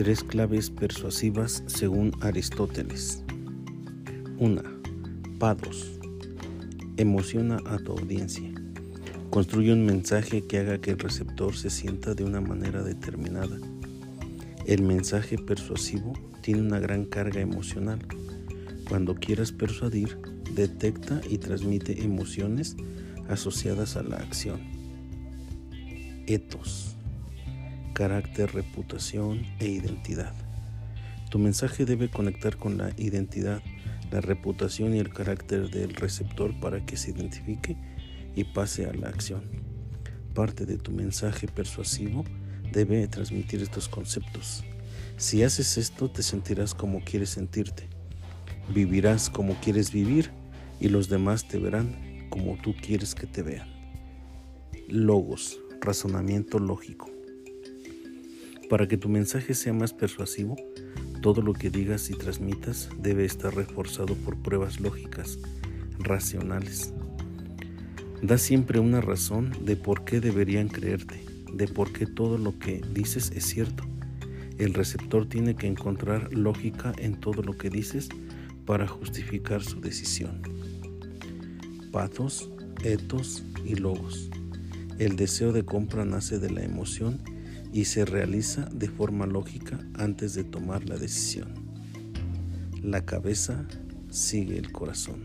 Tres claves persuasivas según Aristóteles. 1. Pados. Emociona a tu audiencia. Construye un mensaje que haga que el receptor se sienta de una manera determinada. El mensaje persuasivo tiene una gran carga emocional. Cuando quieras persuadir, detecta y transmite emociones asociadas a la acción. Etos carácter, reputación e identidad. Tu mensaje debe conectar con la identidad, la reputación y el carácter del receptor para que se identifique y pase a la acción. Parte de tu mensaje persuasivo debe transmitir estos conceptos. Si haces esto, te sentirás como quieres sentirte. Vivirás como quieres vivir y los demás te verán como tú quieres que te vean. Logos, razonamiento lógico. Para que tu mensaje sea más persuasivo, todo lo que digas y transmitas debe estar reforzado por pruebas lógicas, racionales. Da siempre una razón de por qué deberían creerte, de por qué todo lo que dices es cierto. El receptor tiene que encontrar lógica en todo lo que dices para justificar su decisión. Patos, etos y logos. El deseo de compra nace de la emoción y se realiza de forma lógica antes de tomar la decisión. La cabeza sigue el corazón.